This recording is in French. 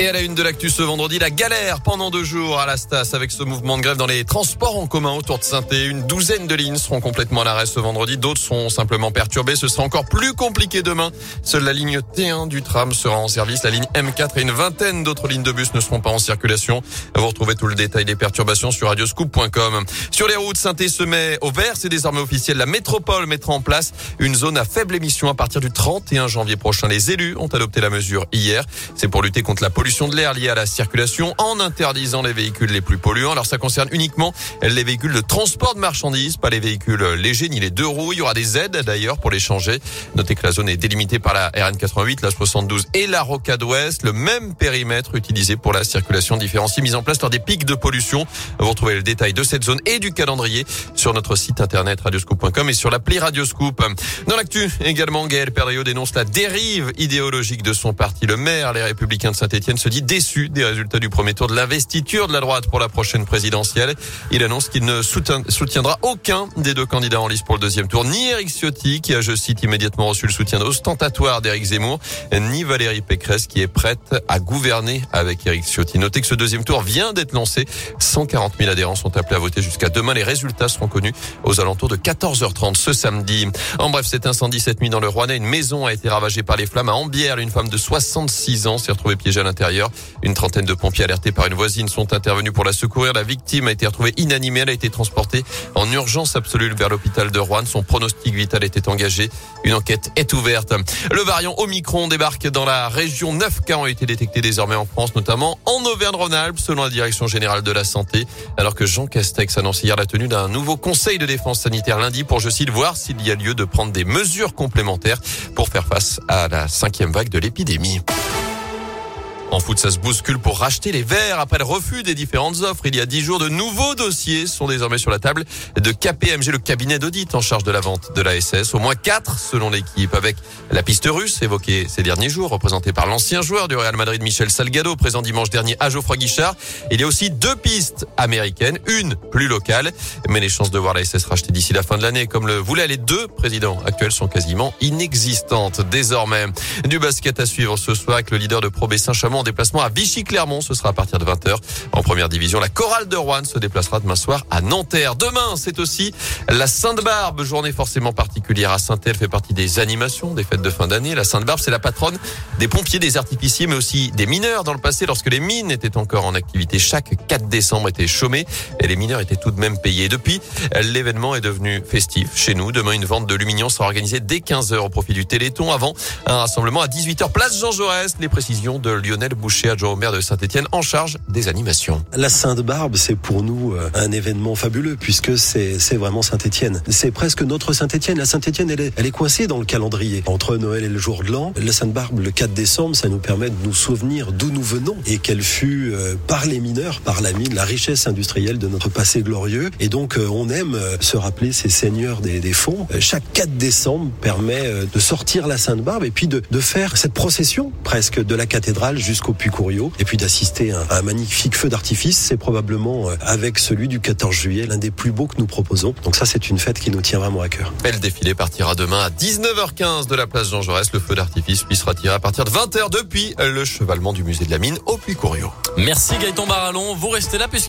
Et à la une de l'actu ce vendredi, la galère pendant deux jours à la Stas avec ce mouvement de grève dans les transports en commun autour de saint Une douzaine de lignes seront complètement à l'arrêt ce vendredi. D'autres sont simplement perturbées. Ce sera encore plus compliqué demain. Seule la ligne T1 du tram sera en service. La ligne M4 et une vingtaine d'autres lignes de bus ne seront pas en circulation. Vous retrouvez tout le détail des perturbations sur radioscoop.com. Sur les routes, saint se met au vert. C'est désormais officiel. La métropole mettra en place une zone à faible émission à partir du 31 janvier prochain. Les élus ont adopté la mesure hier. C'est pour lutter contre la pollution pollution de l'air liée à la circulation en interdisant les véhicules les plus polluants. Alors ça concerne uniquement les véhicules de transport de marchandises, pas les véhicules légers ni les deux roues. Il y aura des aides d'ailleurs pour les changer. Notez que la zone est délimitée par la RN88, la 72 et la Rocade Ouest. Le même périmètre utilisé pour la circulation différenciée mise en place lors des pics de pollution. Vous retrouvez le détail de cette zone et du calendrier sur notre site internet radioscoop.com et sur l'appli Radioscoop. Dans l'actu également, Gaël Perriot dénonce la dérive idéologique de son parti. Le maire, les Républicains de Saint-Etienne, se dit déçu des résultats du premier tour de l'investiture de la droite pour la prochaine présidentielle. Il annonce qu'il ne soutiendra aucun des deux candidats en lice pour le deuxième tour, ni Eric Ciotti, qui a, je cite, immédiatement reçu le soutien ostentatoire d'Éric Zemmour, ni Valérie Pécresse, qui est prête à gouverner avec Éric Ciotti. Notez que ce deuxième tour vient d'être lancé. 140 000 adhérents sont appelés à voter jusqu'à demain. Les résultats seront connus aux alentours de 14h30 ce samedi. En bref, cet incendie cette nuit dans le Rouennais, une maison a été ravagée par les flammes à Ambière. Une femme de 66 ans s'est retrouvée piégée à l'intérieur une trentaine de pompiers alertés par une voisine sont intervenus pour la secourir. La victime a été retrouvée inanimée. Elle a été transportée en urgence absolue vers l'hôpital de Rouen. Son pronostic vital était engagé. Une enquête est ouverte. Le variant Omicron débarque dans la région. Neuf cas ont été détectés désormais en France, notamment en Auvergne-Rhône-Alpes, selon la Direction générale de la santé. Alors que Jean Castex annonce hier la tenue d'un nouveau conseil de défense sanitaire lundi pour, je cite, voir s'il y a lieu de prendre des mesures complémentaires pour faire face à la cinquième vague de l'épidémie. En foot, ça se bouscule pour racheter les verts après le refus des différentes offres. Il y a dix jours, de nouveaux dossiers sont désormais sur la table de KPMG, le cabinet d'audit en charge de la vente de la SS. Au moins quatre selon l'équipe, avec la piste russe évoquée ces derniers jours, représentée par l'ancien joueur du Real Madrid Michel Salgado, présent dimanche dernier à Geoffroy Guichard. Il y a aussi deux pistes américaines, une plus locale, mais les chances de voir la SS rachetée d'ici la fin de l'année, comme le voulaient les deux présidents actuels, sont quasiment inexistantes désormais. Du basket à suivre ce soir avec le leader de Pro B Saint-Chamond déplacement à Vichy-Clermont. Ce sera à partir de 20h. En première division, la chorale de Rouen se déplacera demain soir à Nanterre. Demain, c'est aussi la Sainte-Barbe, journée forcément particulière à saint Elle fait partie des animations des fêtes de fin d'année. La Sainte-Barbe, c'est la patronne des pompiers, des artificiers, mais aussi des mineurs dans le passé lorsque les mines étaient encore en activité. Chaque 4 décembre était chômé et les mineurs étaient tout de même payés. Depuis, l'événement est devenu festif chez nous. Demain, une vente de lumignon sera organisée dès 15h au profit du Téléthon avant un rassemblement à 18h place Jean Jaurès. Les précisions de Lionel Boucher, adjoint au maire de Saint-Etienne, en charge des animations. La Sainte-Barbe, c'est pour nous euh, un événement fabuleux puisque c'est vraiment Saint-Etienne. C'est presque notre Saint-Etienne. La Saint-Etienne, elle est, coincée dans le calendrier. Entre Noël et le jour de l'an, la Sainte-Barbe, le 4 décembre, ça nous permet de nous souvenir d'où nous venons et qu'elle fut, euh, par les mineurs, par la mine, la richesse industrielle de notre passé glorieux. Et donc, euh, on aime se rappeler ces seigneurs des, fonds. chaque 4 décembre permet de sortir la Sainte-Barbe et puis de, faire cette procession presque de la cathédrale jusqu'au au puy et puis d'assister à, un magnifique feu d'artifice. C'est probablement euh, avec celui du 14 juillet l'un des plus beaux que nous proposons. Donc ça, c'est une fête qui nous tient vraiment à cœur. Le défilé partira demain à 19h15 de la place Jean Jaurès. Le feu d'artifice puis sera tiré à partir de 20h depuis le chevalement du musée de la mine au puy Merci Gaëtan Barallon. Vous restez là puisque